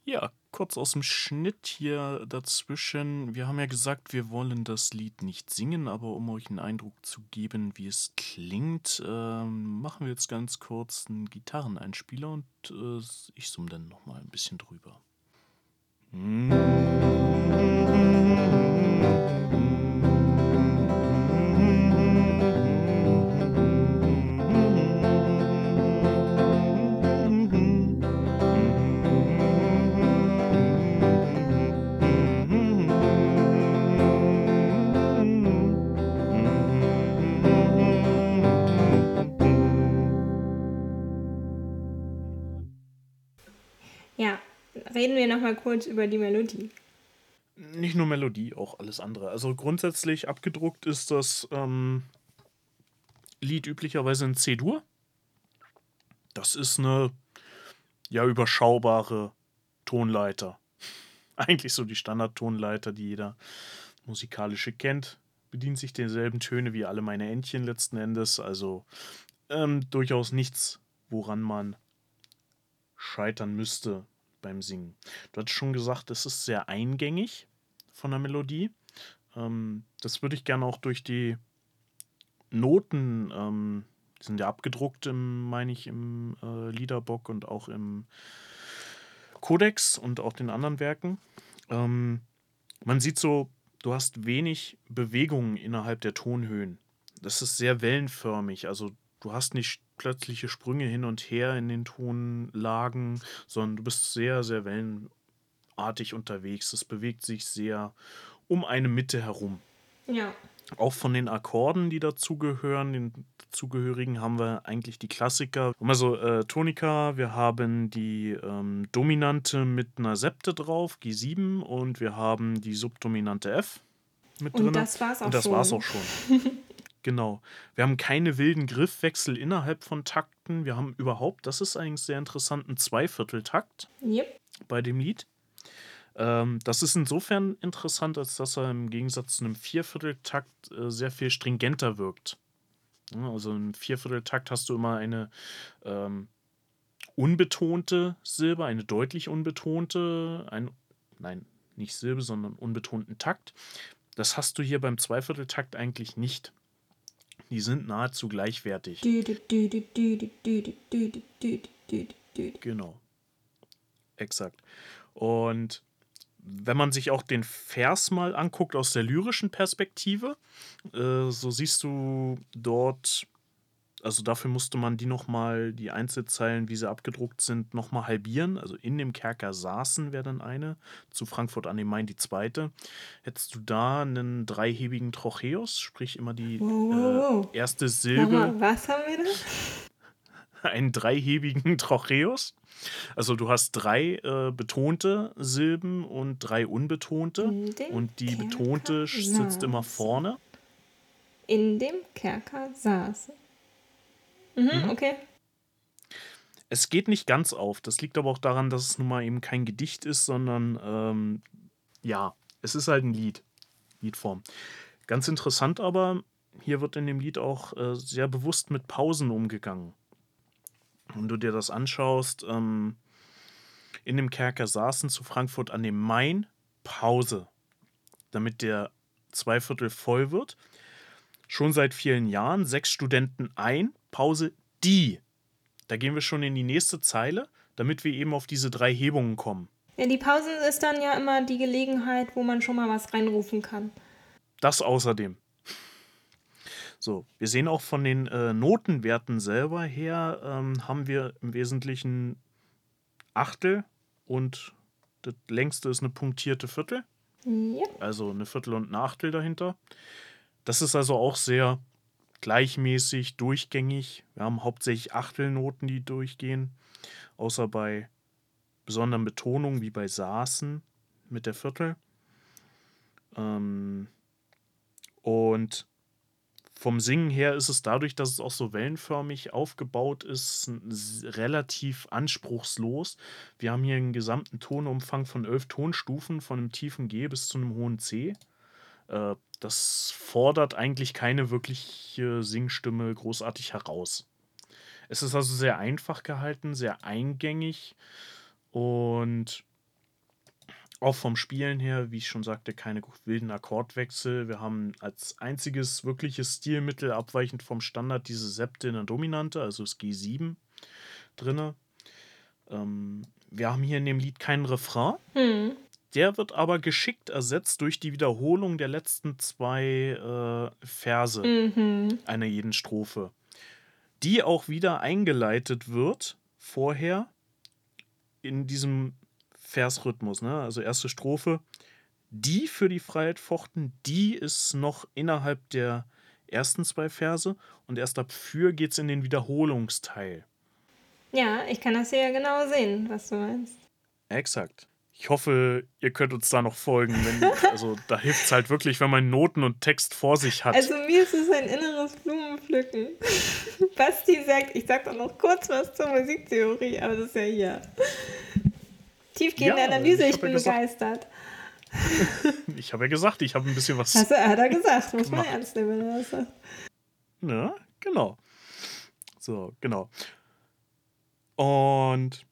Ja, kurz aus dem Schnitt hier dazwischen. Wir haben ja gesagt, wir wollen das Lied nicht singen, aber um euch einen Eindruck zu geben, wie es klingt, äh, machen wir jetzt ganz kurz einen Gitarreneinspieler und äh, ich summe dann nochmal ein bisschen drüber. Musik reden wir nochmal kurz über die Melodie. Nicht nur Melodie, auch alles andere. Also grundsätzlich abgedruckt ist das ähm, Lied üblicherweise in C-Dur. Das ist eine ja überschaubare Tonleiter. *laughs* Eigentlich so die Standardtonleiter, die jeder musikalische kennt. Bedient sich derselben Töne wie alle meine Entchen letzten Endes. Also ähm, durchaus nichts, woran man scheitern müsste, beim Singen. Du hast schon gesagt, es ist sehr eingängig von der Melodie. Ähm, das würde ich gerne auch durch die Noten, ähm, die sind ja abgedruckt, im, meine ich, im äh, Liederbock und auch im Codex und auch den anderen Werken. Ähm, man sieht so, du hast wenig Bewegungen innerhalb der Tonhöhen. Das ist sehr wellenförmig. Also du hast nicht plötzliche Sprünge hin und her in den Tonlagen, sondern du bist sehr, sehr wellenartig unterwegs. Es bewegt sich sehr um eine Mitte herum. Ja. Auch von den Akkorden, die dazugehören, den dazugehörigen, haben wir eigentlich die Klassiker. Also äh, Tonika, wir haben die ähm, Dominante mit einer Septe drauf, G7, und wir haben die Subdominante F mit drin. Und das war's auch und das schon. War's auch schon. *laughs* Genau. Wir haben keine wilden Griffwechsel innerhalb von Takten. Wir haben überhaupt, das ist eigentlich sehr interessant, einen Zweivierteltakt yep. bei dem Lied. Ähm, das ist insofern interessant, als dass er im Gegensatz zu einem Viervierteltakt äh, sehr viel stringenter wirkt. Ja, also im Viervierteltakt hast du immer eine ähm, unbetonte Silbe, eine deutlich unbetonte, ein, nein, nicht Silbe, sondern unbetonten Takt. Das hast du hier beim Zweivierteltakt eigentlich nicht. Die sind nahezu gleichwertig. Genau. Exakt. Und wenn man sich auch den Vers mal anguckt aus der lyrischen Perspektive, äh, so siehst du dort also dafür musste man die nochmal, die Einzelzeilen, wie sie abgedruckt sind, nochmal halbieren. Also in dem Kerker saßen wäre dann eine, zu Frankfurt an dem Main die zweite. Hättest du da einen dreihebigen Trocheus, sprich immer die wow. äh, erste Silbe. Mama, was haben wir da? *laughs* Einen dreihebigen Trocheus. Also du hast drei äh, betonte Silben und drei unbetonte. Und die Kerker betonte sitzt saß. immer vorne. In dem Kerker saßen. Mhm, mhm, okay. Es geht nicht ganz auf. Das liegt aber auch daran, dass es nun mal eben kein Gedicht ist, sondern ähm, ja, es ist halt ein Lied. Liedform. Ganz interessant aber, hier wird in dem Lied auch äh, sehr bewusst mit Pausen umgegangen. Wenn du dir das anschaust, ähm, in dem Kerker saßen zu Frankfurt an dem Main Pause, damit der Zweiviertel voll wird. Schon seit vielen Jahren sechs Studenten ein, Pause die. Da gehen wir schon in die nächste Zeile. damit wir eben auf diese drei Hebungen kommen. Ja, die Pausen ist dann ja immer die Gelegenheit, wo man schon mal was reinrufen kann. Das außerdem. So, wir sehen auch von den äh, Notenwerten selber her, ähm, haben wir im Wesentlichen Achtel und das längste ist eine punktierte Viertel. Ja. Also eine Viertel und ein Achtel dahinter. Das ist also auch sehr gleichmäßig, durchgängig. Wir haben hauptsächlich Achtelnoten, die durchgehen, außer bei besonderen Betonungen wie bei Saßen mit der Viertel. Ähm, und vom Singen her ist es dadurch, dass es auch so wellenförmig aufgebaut ist, relativ anspruchslos. Wir haben hier einen gesamten Tonumfang von elf Tonstufen, von einem tiefen G bis zu einem hohen C. Äh, das fordert eigentlich keine wirkliche Singstimme großartig heraus. Es ist also sehr einfach gehalten, sehr eingängig und auch vom Spielen her, wie ich schon sagte, keine wilden Akkordwechsel. Wir haben als einziges wirkliches Stilmittel abweichend vom Standard diese Septe in der Dominante, also das G7 drinne. Ähm, wir haben hier in dem Lied keinen Refrain. Hm. Der wird aber geschickt ersetzt durch die Wiederholung der letzten zwei äh, Verse Mhm. einer jeden Strophe, die auch wieder eingeleitet wird vorher in diesem Versrhythmus. Ne? Also erste Strophe, die für die Freiheit fochten, die ist noch innerhalb der ersten zwei Verse und erst ab für geht es in den Wiederholungsteil. Ja, ich kann das hier ja genau sehen, was du meinst. Exakt. Ich hoffe, ihr könnt uns da noch folgen. Wenn, *laughs* also da hilft es halt wirklich, wenn man Noten und Text vor sich hat. Also mir ist es ein inneres Blumenpflücken. *laughs* Basti sagt, ich sag doch noch kurz was zur Musiktheorie, aber das ist ja hier. Tiefgehende Ja, Analyse, ich ich ja bin gesagt. begeistert. *laughs* Ich habe ja gesagt, ich habe ein bisschen was. Hast du, hat er gesagt, muss man ernst nehmen, wenn er das sagt. Ne? Genau. So, genau. Und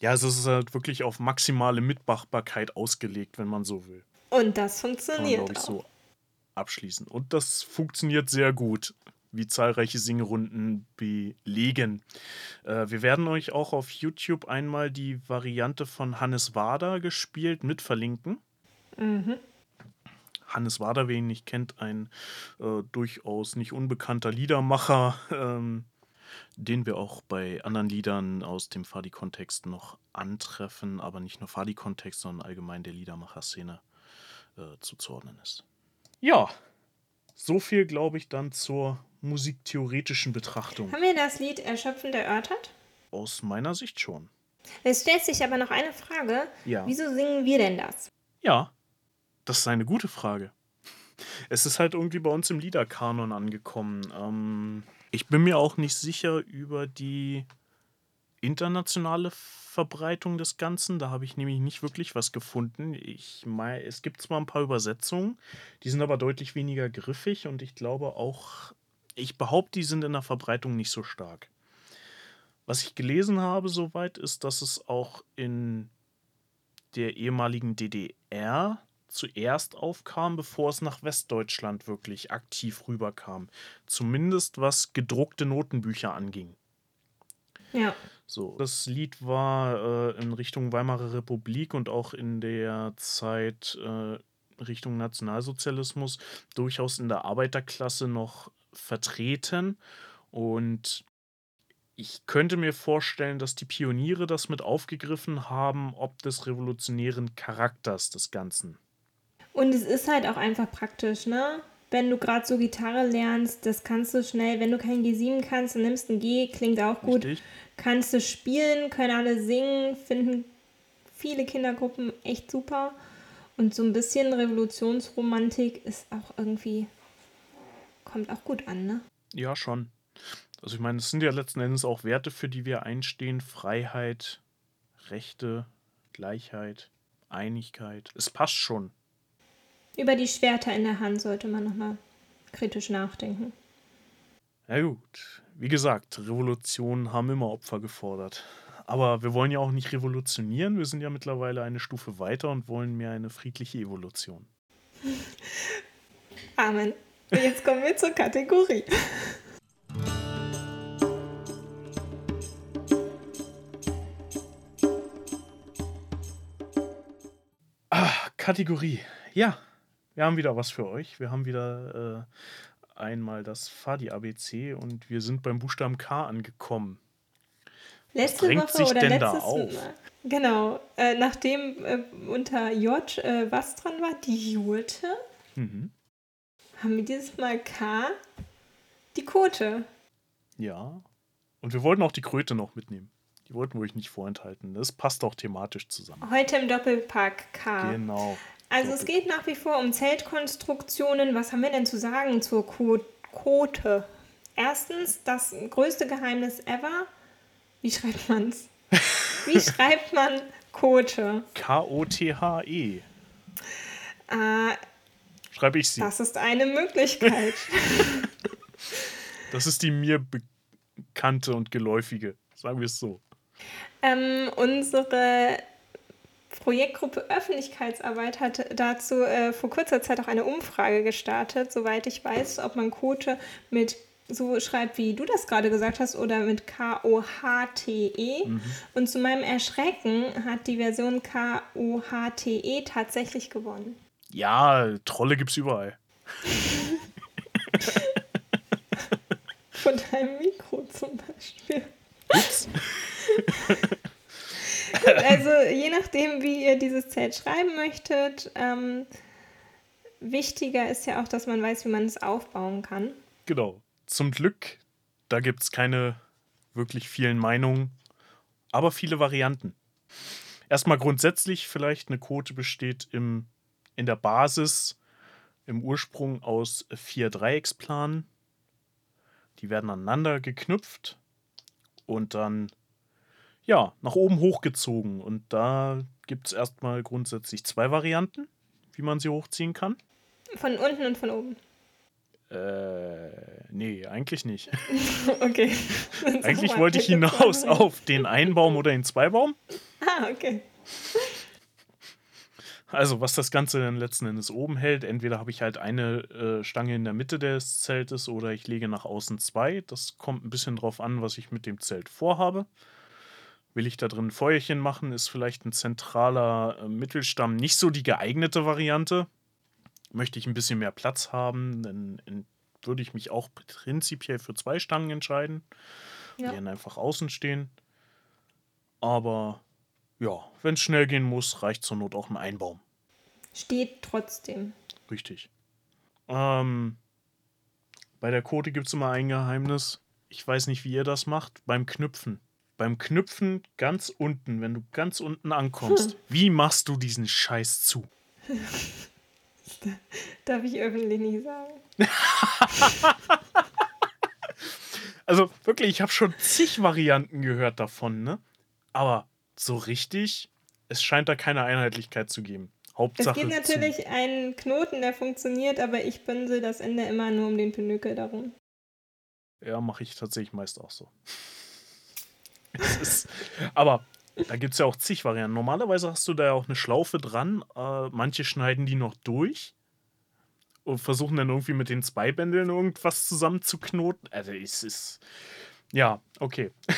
ja, also es ist halt wirklich auf maximale Mitmachbarkeit ausgelegt, wenn man so will. Und das Kann man, funktioniert ich, auch. so abschließen. Und das funktioniert sehr gut, wie zahlreiche Singrunden belegen. Äh, wir werden euch auch auf YouTube einmal die Variante von Hannes Wader gespielt mit verlinken. Mhm. Hannes Wader, wer ihn nicht kennt, ein äh, durchaus nicht unbekannter Liedermacher, ähm, den wir auch bei anderen Liedern aus dem Fadi-Kontext noch antreffen, aber nicht nur Fadi-Kontext, sondern allgemein der Liedermacher-Szene äh, zuzuordnen ist. Ja, so viel, glaube ich, dann zur musiktheoretischen Betrachtung. Haben wir das Lied erschöpfend erörtert? Aus meiner Sicht schon. Es stellt sich aber noch eine Frage. Ja. Wieso singen wir denn das? Ja, das ist eine gute Frage. Es ist halt irgendwie bei uns im Liederkanon angekommen. Ähm, ich bin mir auch nicht sicher über die internationale Verbreitung des Ganzen. Da habe ich nämlich nicht wirklich was gefunden. Ich meine, es gibt zwar ein paar Übersetzungen, die sind aber deutlich weniger griffig und ich glaube auch, ich behaupte, die sind in der Verbreitung nicht so stark. Was ich gelesen habe soweit ist, dass es auch in der ehemaligen DDR zuerst aufkam, bevor es nach Westdeutschland wirklich aktiv rüberkam. Zumindest was gedruckte Notenbücher anging. Ja. So, das Lied war äh, in Richtung Weimarer Republik und auch in der Zeit äh, Richtung Nationalsozialismus durchaus in der Arbeiterklasse noch vertreten. Und ich könnte mir vorstellen, dass die Pioniere das mit aufgegriffen haben, ob des revolutionären Charakters des Ganzen. Und es ist halt auch einfach praktisch, ne? Wenn du gerade so Gitarre lernst, das kannst du schnell, wenn du kein G7 kannst, dann nimmst ein G, klingt auch gut. Richtig? Kannst du spielen, können alle singen, finden viele Kindergruppen echt super. Und so ein bisschen Revolutionsromantik ist auch irgendwie, kommt auch gut an, ne? Ja, schon. Also ich meine, es sind ja letzten Endes auch Werte, für die wir einstehen. Freiheit, Rechte, Gleichheit, Einigkeit. Es passt schon über die Schwerter in der Hand sollte man nochmal kritisch nachdenken. Na gut, wie gesagt, Revolutionen haben immer Opfer gefordert. Aber wir wollen ja auch nicht revolutionieren, wir sind ja mittlerweile eine Stufe weiter und wollen mehr eine friedliche Evolution. *laughs* Amen. Jetzt kommen wir zur Kategorie. Ach, Kategorie. Ja, wir haben wieder was für euch. Wir haben wieder äh, einmal das Fadi ABC und wir sind beim Buchstaben K angekommen. Letzte Woche sich oder denn da letztes auf? Mal. Genau. Äh, nachdem äh, unter J äh, was dran war, die Jurte, Mhm. haben wir dieses Mal K, die Kote. Ja. Und wir wollten auch die Kröte noch mitnehmen. Die wollten wir euch nicht vorenthalten. Das passt auch thematisch zusammen. Heute im Doppelpack K. Genau. Also es geht nach wie vor um Zeltkonstruktionen. Was haben wir denn zu sagen zur Ko Kote? Erstens, das größte Geheimnis ever. Wie schreibt man's? *laughs* Wie schreibt man Kote? K-O-T-H-E. Äh, Schreibe ich sie. das ist eine Möglichkeit. *laughs* Das ist die mir bekannte und geläufige. Sagen wir es so. ähm, unsere Projektgruppe Öffentlichkeitsarbeit hat dazu äh, vor kurzer Zeit auch eine Umfrage gestartet, soweit ich weiß, ob man Kote mit so schreibt, wie du das gerade gesagt hast, oder mit K-O-H-T-E. Und zu meinem Erschrecken hat die Version K-O-H-T-E tatsächlich gewonnen. Ja, Trolle gibt's überall. *laughs* Von deinem Mikro zum Beispiel. Ups. *laughs* *laughs* Also je nachdem, wie ihr dieses Zelt schreiben möchtet, ähm, wichtiger ist ja auch, dass man weiß, wie man es aufbauen kann. Genau. Zum Glück, da gibt's keine wirklich vielen Meinungen, aber viele Varianten. Erstmal grundsätzlich vielleicht eine Quote besteht im, in der Basis im Ursprung aus vier Dreiecksplanen. Die werden aneinander geknüpft und dann ja, nach oben hochgezogen. Und da gibt es erstmal grundsätzlich zwei Varianten, wie man sie hochziehen kann. Von unten und von oben. Äh, nee, eigentlich nicht. *laughs* *laughs* Okay. Eigentlich wollte ich hinaus auf den Einbaum oder den Zweibaum. Ah, okay. Also, was das Ganze dann letzten Endes oben hält, entweder habe ich halt eine äh, Stange in der Mitte des Zeltes oder ich lege nach außen zwei. Das kommt ein bisschen drauf an, was ich mit dem Zelt vorhabe. Will ich da drin ein Feuerchen machen, ist vielleicht ein zentraler äh, Mittelstamm nicht so die geeignete Variante. Möchte ich ein bisschen mehr Platz haben, dann würde ich mich auch prinzipiell für zwei Stangen entscheiden. Die Ja. dann einfach außen stehen. Aber ja, wenn es schnell gehen muss, reicht zur Not auch ein Einbaum. Steht trotzdem. Richtig. Ähm, bei der Kote gibt es immer ein Geheimnis. Ich weiß nicht, wie ihr das macht. Beim Knüpfen. Beim Knüpfen ganz unten, wenn du ganz unten ankommst, *laughs* wie machst du diesen Scheiß zu? *laughs* Darf ich öffentlich nicht sagen. *laughs* Also wirklich, ich habe schon zig Varianten gehört davon, ne? Aber so richtig, es scheint da keine Einheitlichkeit zu geben. Es Hauptsache gibt natürlich einen Knoten, der funktioniert, aber ich bündel das Ende immer nur um den Pinökel darum. zu. Ja, mache ich tatsächlich meist auch so. Ist, aber da gibt es ja auch zig Varianten. Normalerweise hast du da ja auch eine Schlaufe dran. Äh, manche schneiden die noch durch und versuchen dann irgendwie mit den zwei Bändeln irgendwas zusammenzuknoten. Also es ist. Ja, okay. *laughs*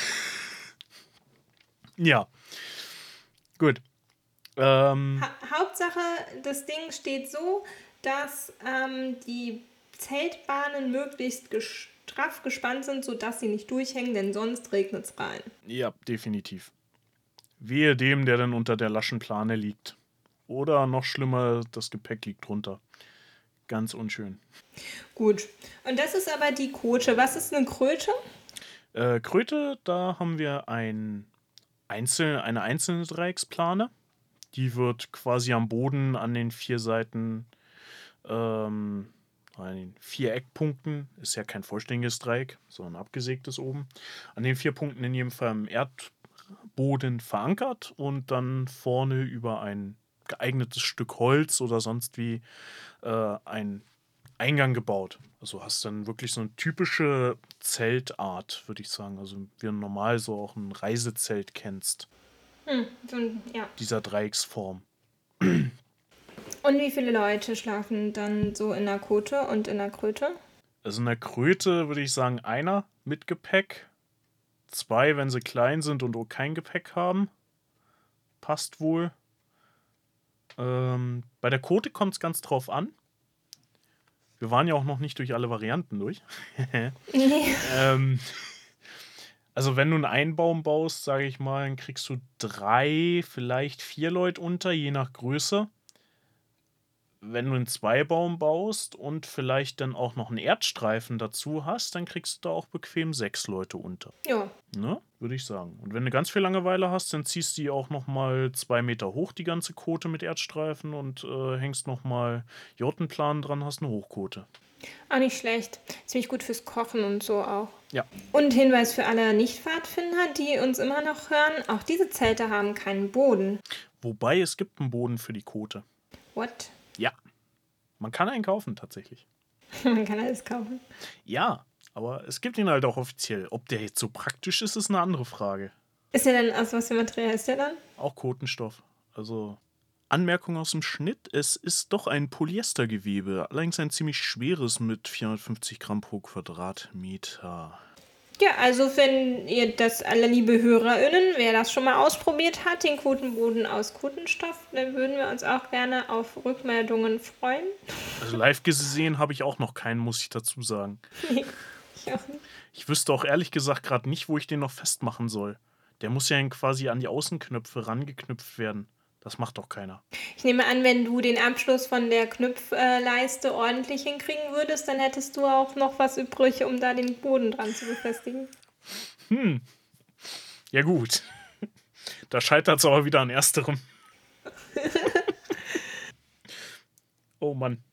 ja. Gut. Ähm, Ha Hauptsache, das Ding steht so, dass ähm, die Zeltbahnen möglichst ges- straff gespannt sind, sodass sie nicht durchhängen, denn sonst regnet es rein. Ja, definitiv. Wehe dem, der dann unter der Laschenplane liegt. Oder noch schlimmer, das Gepäck liegt drunter. Ganz unschön. Gut. Und das ist aber die Kote. Was ist eine Kröte? Äh, Kröte, da haben wir ein einzel eine einzelne Dreiecksplane. Die wird quasi am Boden an den vier Seiten, ähm, an den vier Eckpunkten, ist ja kein vollständiges Dreieck, sondern abgesägtes oben, an den vier Punkten in jedem Fall im Erdboden verankert und dann vorne über ein geeignetes Stück Holz oder sonst wie äh, ein Eingang gebaut. Also hast dann wirklich so eine typische Zeltart, würde ich sagen. Also wie normal so auch ein Reisezelt kennst, Hm, so ein, ja. dieser Dreiecksform. Und wie viele Leute schlafen dann so in der Kote und in der Kröte? Also in der Kröte würde ich sagen, einer mit Gepäck. Zwei, wenn sie klein sind und auch kein Gepäck haben. Passt wohl. Ähm, bei der Quote kommt es ganz drauf an. Wir waren ja auch noch nicht durch alle Varianten durch. *laughs* Nee. ähm, also wenn du einen Einbaum baust, sage ich mal, dann kriegst du drei, vielleicht vier Leute unter, je nach Größe. Wenn du einen Zweibaum baust und vielleicht dann auch noch einen Erdstreifen dazu hast, dann kriegst du da auch bequem sechs Leute unter. Ja. Ne? Würde ich sagen. Und wenn du ganz viel Langeweile hast, dann ziehst du die auch nochmal zwei Meter hoch, die ganze Kote mit Erdstreifen und äh, hängst nochmal Jotenplan dran, hast eine Hochkote. Auch nicht schlecht. Ziemlich gut fürs Kochen und so auch. Ja. Und Hinweis für alle Nicht-Pfadfinder, die uns immer noch hören: Auch diese Zelte haben keinen Boden. Wobei es gibt einen Boden für die Kote. What? Man kann einen kaufen tatsächlich. *laughs* Man kann alles kaufen. Ja, aber es gibt ihn halt auch offiziell. Ob der jetzt so praktisch ist, ist eine andere Frage. Ist der denn aus was für Material ist der dann? Auch Kotenstoff. Also Anmerkung aus dem Schnitt: Es ist doch ein Polyestergewebe, allerdings ein ziemlich schweres mit 450 Gramm pro Quadratmeter. Ja, also wenn ihr das, alle liebe HörerInnen, wer das schon mal ausprobiert hat, den Kotenboden aus Kotenstoff, dann würden wir uns auch gerne auf Rückmeldungen freuen. Also live gesehen habe ich auch noch keinen, muss ich dazu sagen. *laughs* Nee, ich auch nicht. Ich wüsste auch ehrlich gesagt gerade nicht, wo ich den noch festmachen soll. Der muss ja quasi an die Außenknöpfe rangeknüpft werden. Das macht doch keiner. Ich nehme an, wenn du den Abschluss von der Knüpfleiste ordentlich hinkriegen würdest, dann hättest du auch noch was übrig, um da den Boden dran zu befestigen. Hm. Ja, gut. Da scheitert es aber wieder an ersterem. *laughs* oh Mann.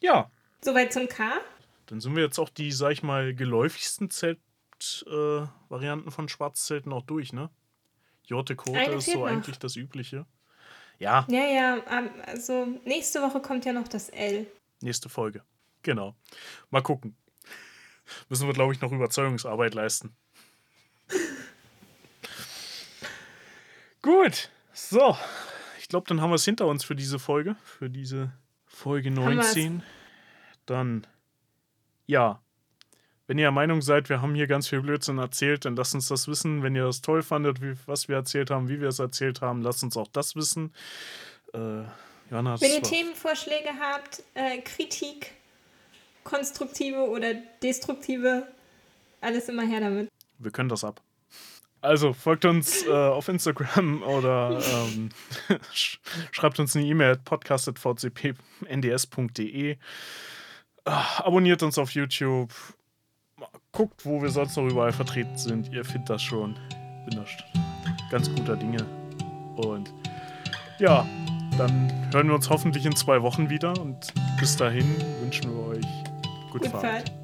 Ja, Soweit zum K. dann sind wir jetzt auch die, sag ich mal, geläufigsten Zeltvarianten äh, von Schwarzzelten auch durch, ne? Jote Kote ist so noch. eigentlich das Übliche. Ja, Ja, ja, ähm, also nächste Woche kommt ja noch das L. nächste Folge. Genau. Mal gucken. Müssen wir, glaube ich, noch Überzeugungsarbeit leisten. Gut. So. Ich glaube, dann haben wir es hinter uns für diese Folge. Für diese Folge wir es. 19. Dann, ja. Wenn ihr der Meinung seid, wir haben hier ganz viel Blödsinn erzählt, dann lasst uns das wissen. Wenn ihr das toll fandet, wie, was wir erzählt haben, wie wir es erzählt haben, lasst uns auch das wissen. Äh, Johanna, Wenn ihr Themenvorschläge habt, äh, Kritik, konstruktive oder destruktive, alles immer her damit. Wir können das ab. Also folgt uns äh, auf Instagram *laughs* oder ähm, sch *laughs* schreibt uns eine E-Mail at podcast.vcpnds.de. Äh, abonniert uns auf YouTube. Guckt, wo wir sonst noch überall vertreten sind. Ihr findet das schon. Bin da ganz guter Dinge. Und ja, dann hören wir uns hoffentlich in zwei Wochen wieder. Und bis dahin wünschen wir euch gute Gut Fahrt. Fahrt.